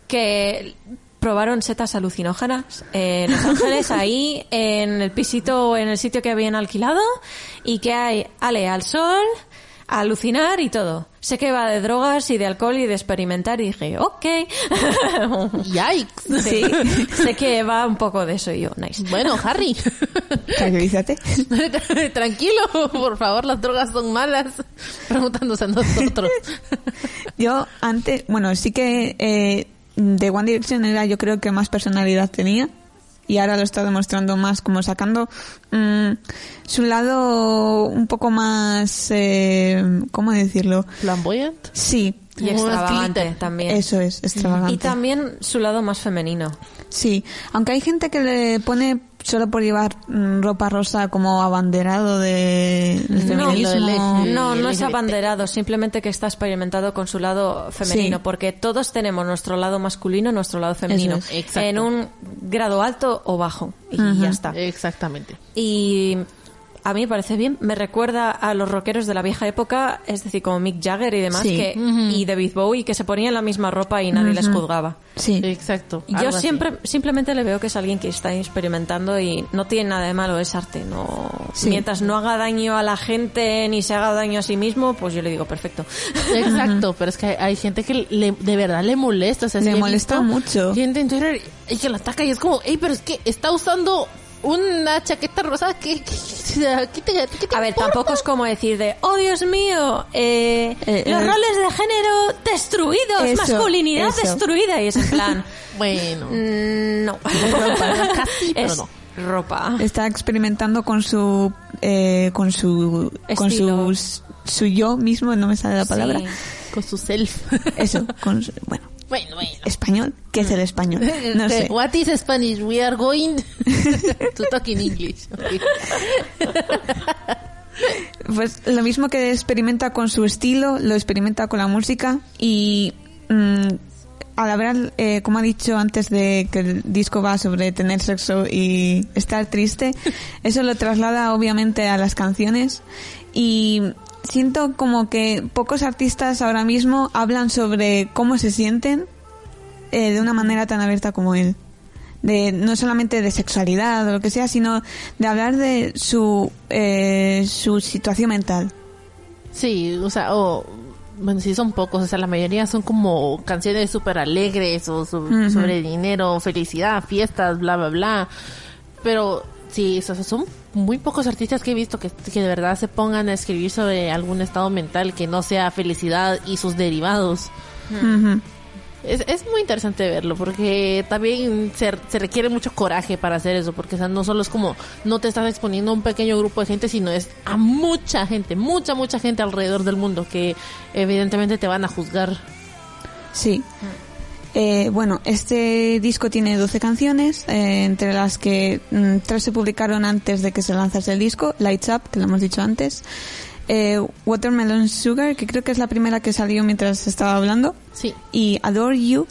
que probaron setas alucinógenas en Los Ángeles ahí en el pisito en el sitio que habían alquilado y que hay ale al sol a alucinar y todo. Sé que va de drogas y de alcohol y de experimentar y dije, ok.
Yikes.
Sí, sé que va un poco de eso y yo, nice.
Bueno, Harry.
Tranquilízate.
Tranquilo, por favor, las drogas son malas. Preguntándose a nosotros.
Yo antes, bueno, sí que eh, de One Direction era yo creo que más personalidad tenía y ahora lo está demostrando más como sacando mm, su lado un poco más, eh, ¿cómo decirlo?
Flamboyant.
Sí,
Y extravagante también.
eso es, extravagante.
Y también su lado más femenino.
Sí, aunque hay gente que le pone solo por llevar mm, ropa rosa como abanderado de del
No,
feminismo.
no, no es abanderado, simplemente que está experimentado con su lado femenino,
Sí.
porque todos tenemos nuestro lado masculino y nuestro lado femenino,
es.
En un grado alto o bajo, y ya está.
Exactamente.
Y a mí me parece bien. Me recuerda a los rockeros de la vieja época, es decir, como Mick Jagger y demás,
Sí.
que, y David Bowie, que se ponían la misma ropa y nadie les juzgaba.
Sí.
Exacto.
Yo
así.
siempre, simplemente le veo que es alguien que está experimentando y no tiene nada de malo, es arte. No,
Sí.
Mientras no haga daño a la gente ni se haga daño a sí mismo, pues yo le digo perfecto.
Exacto, pero es que hay, hay gente que le- de verdad le molesta. O sea,
Le molesta
visto
mucho.
Gente en Twitter y que la ataca y es como, hey, pero es que está usando una chaqueta rosada que... que- o sea, ¿qué te- qué te
A ver, tampoco es como decir de, oh Dios mío, eh,
Eh,
los
eh,
roles de género destruidos,
Eso,
masculinidad
eso.
destruida. Y es en plan,
Bueno.
mm, no.
Casi, pero
es
no.
ropa.
Está experimentando con su eh, con su con su su yo mismo, no me sale la palabra.
Sí.
Con su self.
Eso, con su- bueno,
bueno, bueno.
español, ¿qué es el español? No sé.
What is Spanish? We are going to talk in English. Okay.
Pues lo mismo que experimenta con su estilo, lo experimenta con la música y mm, al hablar, eh, como ha dicho antes de que el disco va sobre tener sexo y estar triste, eso lo traslada obviamente a las canciones y siento como que pocos artistas ahora mismo hablan sobre cómo se sienten eh, de una manera tan abierta como él. De, no solamente de sexualidad o lo que sea, sino de hablar de su, eh, su situación mental.
Sí, o sea, o... bueno, sí son pocos, o sea, la mayoría son como canciones súper alegres o so- sobre dinero, felicidad, fiestas, bla, bla, bla. Pero sí, o sea, son muy pocos artistas que he visto que, que de verdad se pongan a escribir sobre algún estado mental que no sea felicidad y sus derivados. Es, es muy interesante verlo porque también se, se requiere mucho coraje para hacer eso porque o sea, no solo es como no te estás exponiendo a un pequeño grupo de gente sino es a mucha gente, mucha mucha gente alrededor del mundo que evidentemente te van a juzgar.
Sí. Eh, bueno, este disco tiene 12 canciones, eh, entre las que mm, tres se publicaron antes de que se lanzase el disco, Lights Up, que lo hemos dicho antes, eh, Watermelon Sugar, que creo que es la primera que salió mientras estaba hablando,
Sí.
y Adore You,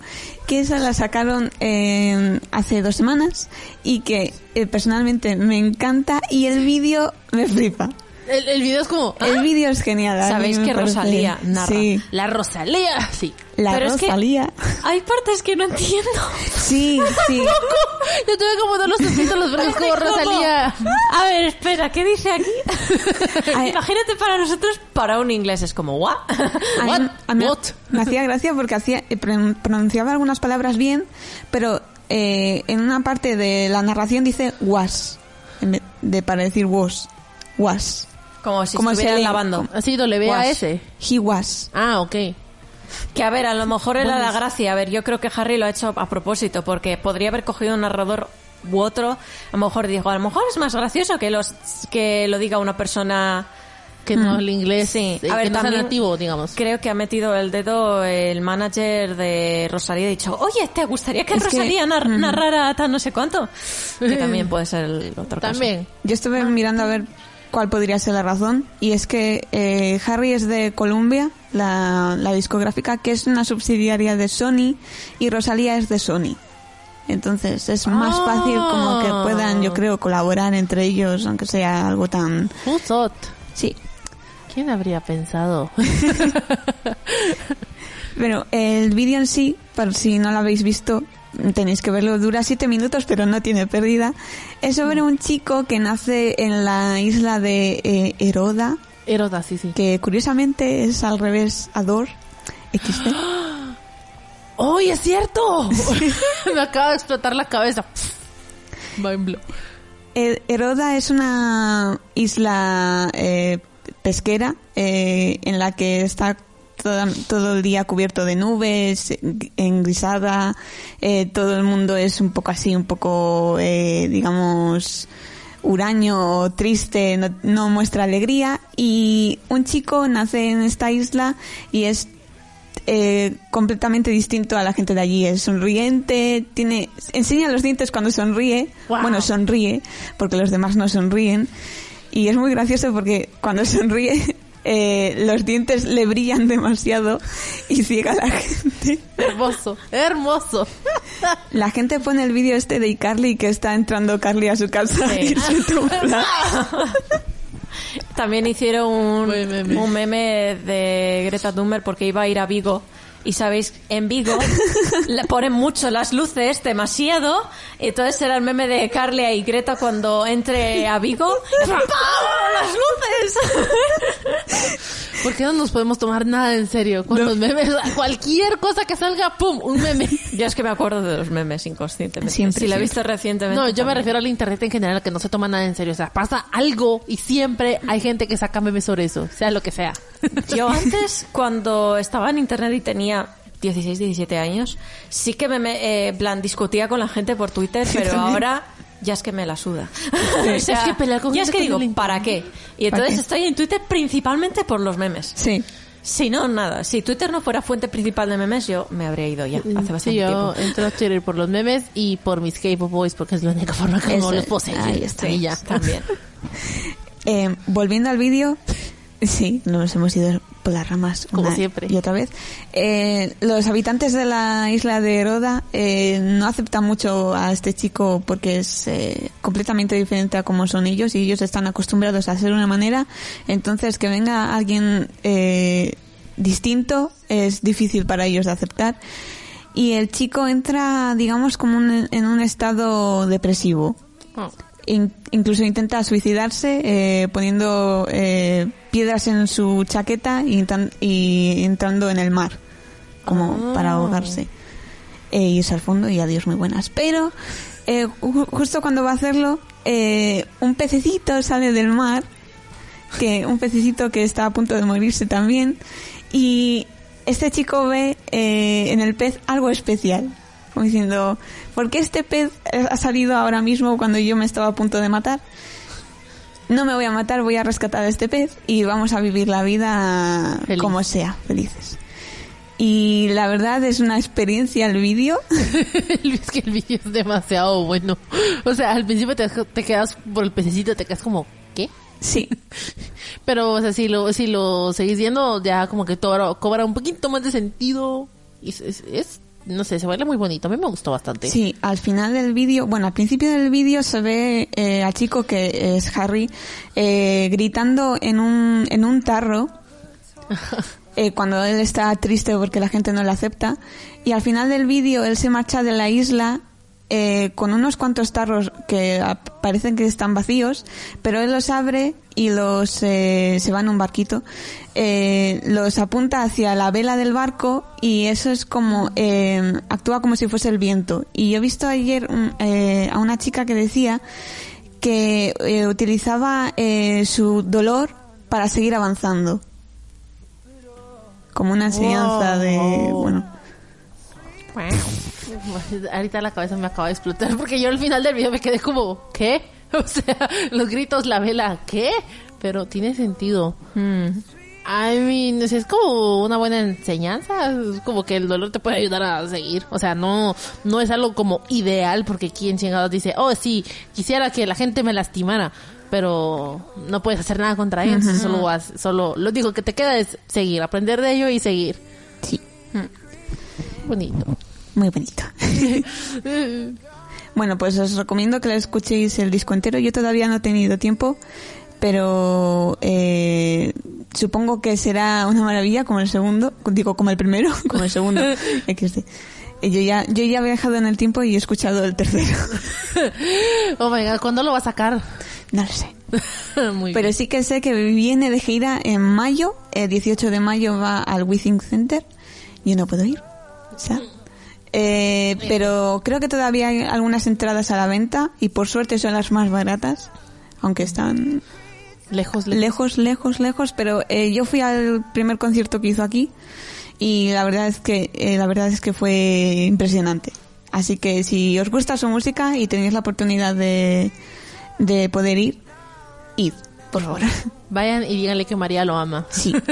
que esa la sacaron eh, hace dos semanas y que eh, personalmente me encanta y el vídeo me flipa.
El, el video es como
El
¡ah!
vídeo es genial.
Sabéis que
parece-
Rosalía narra.
Sí,
la Rosalía, sí.
la
Pero es que-
Rosalía.
Hay partes que no entiendo.
Sí, sí.
Yo tuve como dar los subtítulos pero es como Rosalía.
A ver, espera, ¿qué dice aquí? Imagínate para nosotros, para un inglés es como, ¿what?
What?
a mí
What?
me hacía gracia porque hacía eh, pron- pronunciaba algunas palabras bien, pero eh, en una parte de la narración dice was, en vez de para decir was, was.
Como si
Como
estuvieran
se-
lavando.
Así WAS.
He was.
Ah, ok.
Que a ver, a lo mejor era la gracia. A ver, yo creo que Harry lo ha hecho a propósito, porque podría haber cogido un narrador u otro. A lo mejor dijo, a lo mejor es más gracioso que los que lo diga una persona.
Que no el inglés,
Sí.
eh,
A ver,
que no
también
nativo, digamos.
Creo que ha metido el dedo el manager de Rosalía y ha dicho, oye, ¿te gustaría que
Es que-
Rosalía nar-
Ujú.
narrara tal no sé cuánto? Que también puede ser el otro caso.
También.
Yo estuve mirando a ver cuál podría ser la razón y es que eh, Harry es de Columbia, la, la discográfica, que es una subsidiaria de Sony y Rosalía es de Sony. Entonces es más
Ah.
fácil como que puedan, yo creo, colaborar entre ellos, aunque sea algo tan...
Who thought?
Sí.
¿Quién habría pensado?
Pero el vídeo en sí, por si no lo habéis visto, tenéis que verlo. Dura siete minutos, pero no tiene pérdida. Es sobre un chico que nace en la isla de eh, Heroda,
Eroda, sí, sí.
que curiosamente es al revés Ador. XD.
¡Uy, es cierto! Me acaba de explotar la cabeza. Mind blow.
Eh, Heroda es una isla eh, pesquera eh, en la que está toda- todo el día cubierto de nubes, engrisada, eh, todo el mundo es un poco así, un poco, eh, digamos, huraño, triste, no, no muestra alegría y un chico nace en esta isla y es eh, completamente distinto a la gente de allí. Es sonriente, tiene, enseña los dientes cuando sonríe.
Wow.
Bueno, sonríe, porque los demás no sonríen. Y es muy gracioso porque cuando sonríe, eh, los dientes le brillan demasiado y ciega a la gente.
Hermoso, hermoso.
La gente pone el vídeo este de iCarly que está entrando Carly a su casa y se.
También hicieron un, un meme de Greta Thunberg porque iba a ir a Vigo. Y sabéis, en Vigo le ponen mucho las luces, demasiado. Entonces será el meme de Carlia y Greta cuando entre a Vigo. ¡Pam! ¡Las luces!
¿Por qué no nos podemos tomar nada en serio con los memes? Cualquier cosa que salga, ¡pum! Un meme.
Yo es que me acuerdo de los memes inconscientemente.
Siempre,
si la he
siempre.
visto recientemente.
No, yo me
también.
refiero al internet en general, que no se toma nada en serio. O sea, pasa algo y siempre hay gente que saca memes sobre eso, sea lo que sea.
Yo antes, cuando estaba en internet y tenía 16, 17 años, sí que me, me, eh, plan, discutía con la gente por Twitter, pero ahora ya es que me la suda. O sea,
Es que pelear con
ya es que
que no
digo, ¿para qué? Y
¿Para
entonces
qué?
estoy en Twitter principalmente por los memes.
Sí.
Si no, nada. Si Twitter no fuera fuente principal de memes, yo me habría ido ya hace bastante
Sí, yo
tiempo.
entro a Twitter por los memes y por mis K-pop boys porque es la única forma como
Eso,
los seguir.
ahí está.
Y ya.
También.
Eh, volviendo al vídeo, sí, nos hemos ido por las ramas
Como
una
siempre.
y otra vez. Eh, los habitantes de la isla de Roda eh, no aceptan mucho a este chico porque es eh, completamente diferente a como son ellos y ellos están acostumbrados a hacer de una manera. Entonces, que venga alguien eh, distinto es difícil para ellos de aceptar. Y el chico entra, digamos, como un- en un estado depresivo.
Oh.
In- incluso intenta suicidarse eh, poniendo eh, piedras en su chaqueta y, entrando en el mar como para ahogarse e irse al fondo y adiós muy buenas. Pero eh, ju- justo cuando va a hacerlo eh, un pececito sale del mar que un pececito que está a punto de morirse también y este chico ve eh, en el pez algo especial como diciendo ¿por qué este pez ha salido ahora mismo cuando yo me estaba a punto de matar? no me voy a matar, voy a rescatar a este pez y vamos a vivir la vida
Feliz.
como sea, felices. Y la verdad es una experiencia el vídeo.
es que el vídeo es demasiado bueno. O sea, al principio te, te quedas por el pececito, te quedas como, ¿qué?
Sí,
Pero, o sea, si lo, si lo seguís viendo, ya como que todo cobra un poquito más de sentido. Y es, es- es- no sé, se baila muy bonito. A mí me gustó bastante.
sí, al final del vídeo, bueno, al principio del vídeo se ve eh, al chico que es Harry eh, gritando en un, en un tarro eh, cuando él está triste porque la gente no le acepta. Y al final del vídeo él se marcha de la isla eh, con unos cuantos tarros que parecen que están vacíos, pero él los abre y los eh, se va en un barquito, eh, los apunta hacia la vela del barco y eso es como eh, actúa como si fuese el viento. Y yo he visto ayer un- eh, a una chica que decía que eh, utilizaba eh, su dolor para seguir avanzando. Como una enseñanza de bueno
Ahorita la cabeza me acaba de explotar porque yo al final del video me quedé como, ¿qué? O sea, los gritos, la vela, ¿qué? Pero tiene sentido.
Mm.
I mean, es como una buena enseñanza, es como que el dolor te puede ayudar a seguir. O sea, no, no es algo como ideal porque quien chingados dice, oh sí, quisiera que la gente me lastimara, pero no puedes hacer nada contra ellos, solo vas, solo, lo único que te queda es seguir, aprender de ello y seguir.
sí
Bonito.
muy bonito bueno pues os recomiendo que le escuchéis el disco entero yo todavía no he tenido tiempo pero eh, supongo que será una maravilla como el segundo digo como el primero como el segundo. Eh, yo ya yo ya he viajado en el tiempo y he escuchado el tercero
Oh my god, ¿cuándo lo va a sacar?
no lo sé
Muy
Pero
bien.
sí que sé que viene de gira en mayo, el 18 de mayo va al Withing Center. Yo no puedo ir. Eh, pero creo que todavía hay algunas entradas a la venta y por suerte son las más baratas, aunque están
Lejos, lejos.
lejos, lejos, lejos. Pero eh, yo fui al primer concierto que hizo aquí y la verdad es que eh, la verdad es que fue impresionante. Así que si os gusta su música y tenéis la oportunidad de, de poder ir, id, por favor.
Vayan y díganle que María lo ama.
Sí.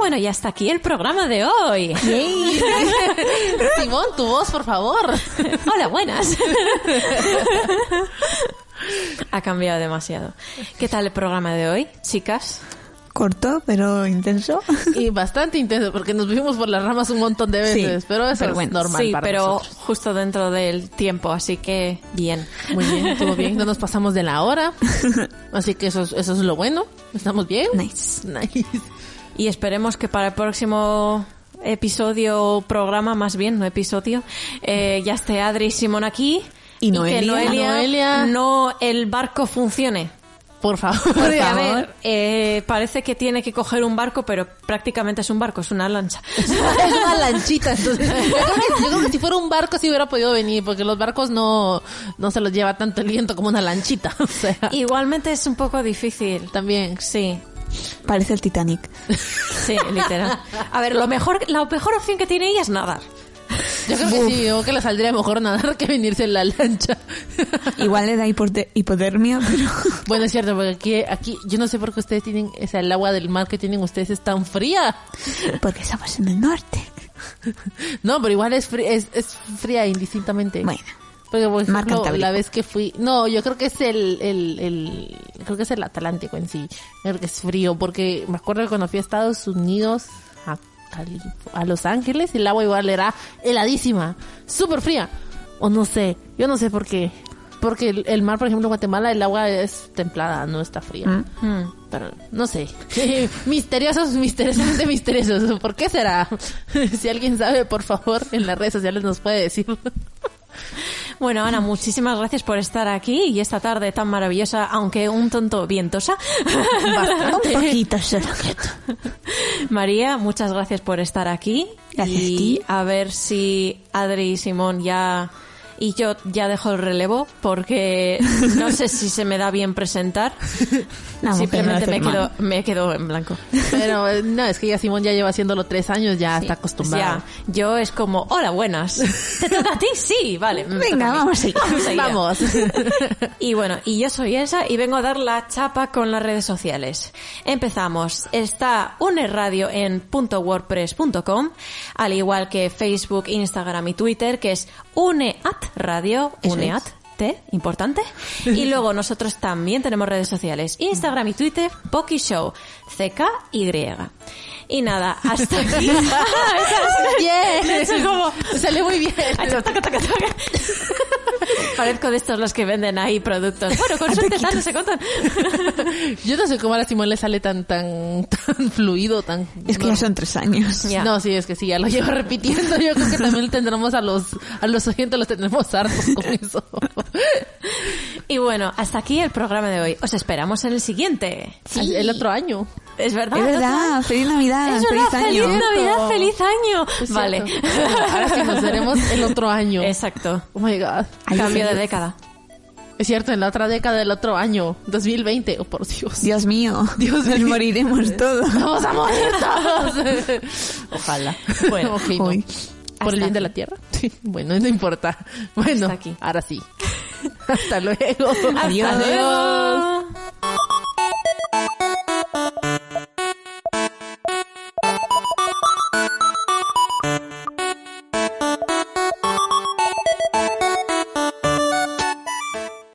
Bueno, y hasta aquí el programa de hoy.
Simón, tu voz, por favor.
Hola, buenas. ha cambiado demasiado. ¿Qué tal el programa de hoy, chicas?
Corto, pero intenso.
Y bastante intenso, porque nos vimos por las ramas un montón de
Sí,
veces, pero eso
pero
es
bueno,
normal
Sí,
para
pero
nosotros.
justo dentro del tiempo, así que bien.
Muy bien, estuvo bien, no nos pasamos de la hora, así que eso, es- eso es lo bueno, estamos bien.
Nice.
Nice.
Y esperemos que para el próximo episodio o programa, más bien, no episodio, eh, ya esté Adri y Simón aquí.
Y
que
Noelia.
No el barco funcione.
Por favor.
Porque, a ver, eh, parece que tiene que coger un barco, pero prácticamente es un barco, es una lancha.
es una lanchita, entonces yo creo, que, yo creo que si fuera un barco sí hubiera podido venir, porque los barcos no, no se los lleva tanto el viento como una lanchita, o sea,
Igualmente es un poco difícil.
también.
Sí,
Parece el Titanic.
sí, literal. A ver, lo mejor, la mejor opción que tiene ella es nadar.
Yo creo que sí, yo que le saldría mejor nadar que venirse en la lancha.
Igual le da hipote- hipotermia, pero...
Bueno, es cierto, porque aquí, aquí, yo no sé por qué ustedes tienen, o sea, el agua del mar que tienen ustedes es tan fría.
Porque estamos en el norte.
No, pero igual es, frí- es, es fría indistintamente.
Bueno.
Porque, por ejemplo, la vez que fui... No, yo creo que es el, el, el... Creo que es el Atlántico en sí. Creo que es frío, porque me acuerdo que cuando fui a Estados Unidos, a, a Los Ángeles, el agua igual era heladísima, súper fría. O no sé, yo no sé por qué. Porque el, el mar, por ejemplo, en Guatemala, el agua es templada, no está fría.
Mm.
Pero, no sé. misteriosos, misteriosamente misteriosos. ¿Por qué será? si alguien sabe, por favor, en las redes sociales nos puede decir.
Bueno, Ana, muchísimas gracias por estar aquí y esta tarde tan maravillosa, aunque un tonto vientosa.
Un poquito.
María, muchas gracias por estar aquí.
Gracias a
y
ti.
a ver si Adri y Simón ya... Y yo ya dejo el relevo porque no sé si se me da bien presentar.
Mujer
Simplemente
no
me
mal.
quedo, me quedo en blanco.
Pero no, es que ya Simón ya lleva haciéndolo tres años, ya está acostumbrado.
Ya, yo es como, hola, buenas. ¿Te toca a ti? Sí, vale.
Venga,
toca a
vamos.
Vamos.
Vamos.
Y bueno, y yo soy Elsa y vengo a dar la chapa con las redes sociales. Empezamos. Está UNE Radio en .wordpress.com, al igual que Facebook, Instagram y Twitter, que es UNEAT Radio,
Eso
UNEAT.
es.
Importante. Y luego nosotros también tenemos redes sociales. Instagram y Twitter, Poki Show, CKY. Y nada, hasta aquí.
Bien.
Como-
Sale muy bien.
Parezco de estos los que venden ahí productos. Bueno, con suerte no se contan.
Yo no sé cómo a Simón le sale tan, tan, tan fluido, tan...
Es que ya son tres años.
No, sí, es que sí, ya lo llevo repitiendo. Yo creo que también tendremos a los, a los oyentes, los tendremos hartos con eso.
Y bueno, hasta aquí el programa de hoy. Os esperamos en el siguiente.
El otro año.
Es verdad.
Es feliz Navidad,
Es
feliz
verdad,
año.
feliz Navidad, feliz año.
Es
Vale.
cierto. Ahora sí nos veremos el otro año.
Exacto.
Oh my god.
Ay,
Cambio de década.
Es cierto, en la otra década del otro año, 2020, oh por Dios.
Dios mío,
Dios mío.
Nos moriremos todos.
Vamos a morir todos. Ojalá.
Bueno,
okay,
¿Por el bien de la tierra? Sí. Bueno, no importa. Bueno,
aquí.
ahora sí. Hasta luego.
Adiós.
Hasta.